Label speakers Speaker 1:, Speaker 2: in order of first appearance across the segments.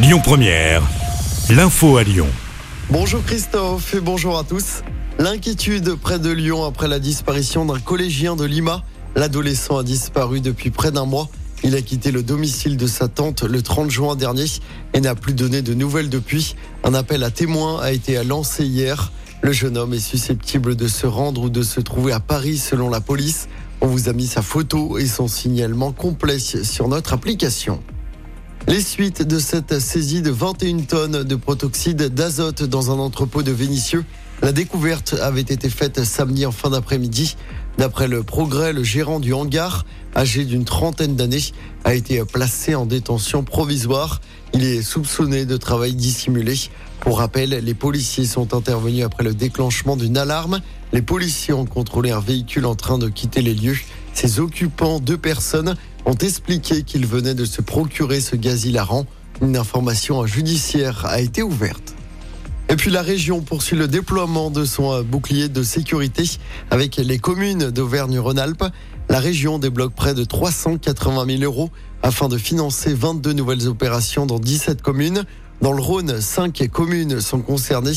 Speaker 1: Lyon Première, l'info à Lyon.
Speaker 2: Bonjour Christophe et bonjour à tous. L'inquiétude près de Lyon après la disparition d'un collégien de Lima. L'adolescent a disparu depuis près d'un mois. Il a quitté le domicile de sa tante le 30 juin dernier et n'a plus donné de nouvelles depuis. Un appel à témoins a été lancé hier. Le jeune homme est susceptible de se rendre ou de se trouver à Paris selon la police. On vous a mis sa photo et son signalement complet sur notre application. Les suites de cette saisie de 21 tonnes de protoxyde d'azote dans un entrepôt de Vénissieux. La découverte avait été faite samedi en fin d'après-midi. D'après le progrès, le gérant du hangar, âgé d'une trentaine d'années, a été placé en détention provisoire. Il est soupçonné de travail dissimulé. Pour rappel, les policiers sont intervenus après le déclenchement d'une alarme. Les policiers ont contrôlé un véhicule en train de quitter les lieux. Ses occupants, deux personnes, ont expliqué qu'ils venaient de se procurer ce gaz hilarant. Une information judiciaire a été ouverte. Et puis la région poursuit le déploiement de son bouclier de sécurité avec les communes d'Auvergne-Rhône-Alpes. La région débloque près de 380 000 euros afin de financer 22 nouvelles opérations dans 17 communes. Dans le Rhône, 5 communes sont concernées.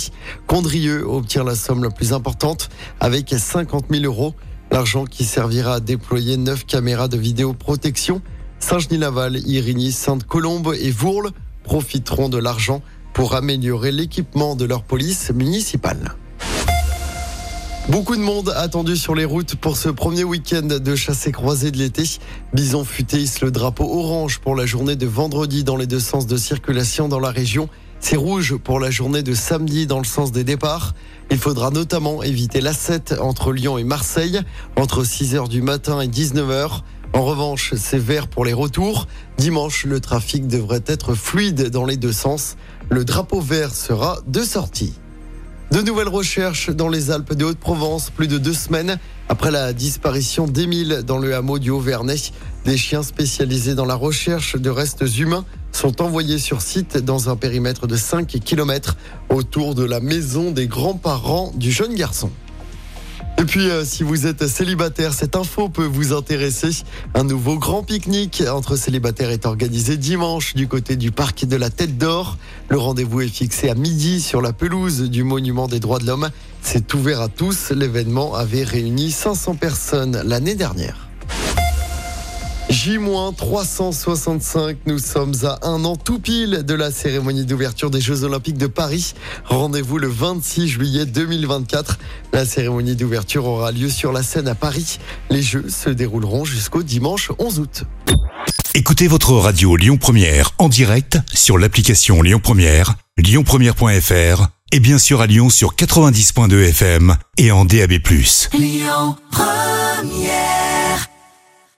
Speaker 2: Condrieu obtient la somme la plus importante avec 50 000 euros. L'argent qui servira à déployer 9 caméras de vidéoprotection. Saint-Genis-Laval, Irigny, Sainte-Colombe et Vourles profiteront de l'argent pour améliorer l'équipement de leur police municipale. Beaucoup de monde attendu sur les routes pour ce premier week-end de chassé croisé de l'été. Bison futé le drapeau orange pour la journée de vendredi dans les deux sens de circulation dans la région. C'est rouge pour la journée de samedi dans le sens des départs. Il faudra notamment éviter l'A7 entre Lyon et Marseille entre 6h du matin et 19h. En revanche, c'est vert pour les retours. Dimanche, le trafic devrait être fluide dans les deux sens. Le drapeau vert sera de sortie. De nouvelles recherches dans les Alpes de Haute-Provence, plus de deux semaines après la disparition d'Émile dans le hameau du Haut-Vernay. Des chiens spécialisés dans la recherche de restes humains sont envoyés sur site dans un périmètre de 5 km autour de la maison des grands-parents du jeune garçon. Et puis, euh, si vous êtes célibataire, cette info peut vous intéresser. Un nouveau grand pique-nique entre célibataires est organisé dimanche du côté du parc de la Tête d'Or. Le rendez-vous est fixé à midi sur la pelouse du Monument des droits de l'homme. C'est ouvert à tous. L'événement avait réuni 500 personnes l'année dernière. J-365, nous sommes à un an tout pile de la cérémonie d'ouverture des Jeux Olympiques de Paris. Rendez-vous le 26 juillet 2024. La cérémonie d'ouverture aura lieu sur la scène à Paris. Les Jeux se dérouleront jusqu'au dimanche 11 août.
Speaker 1: Écoutez votre radio Lyon Première en direct sur l'application Lyon Première, lyonpremière.fr et bien sûr à Lyon sur 90.2 FM et en DAB+. Lyon Première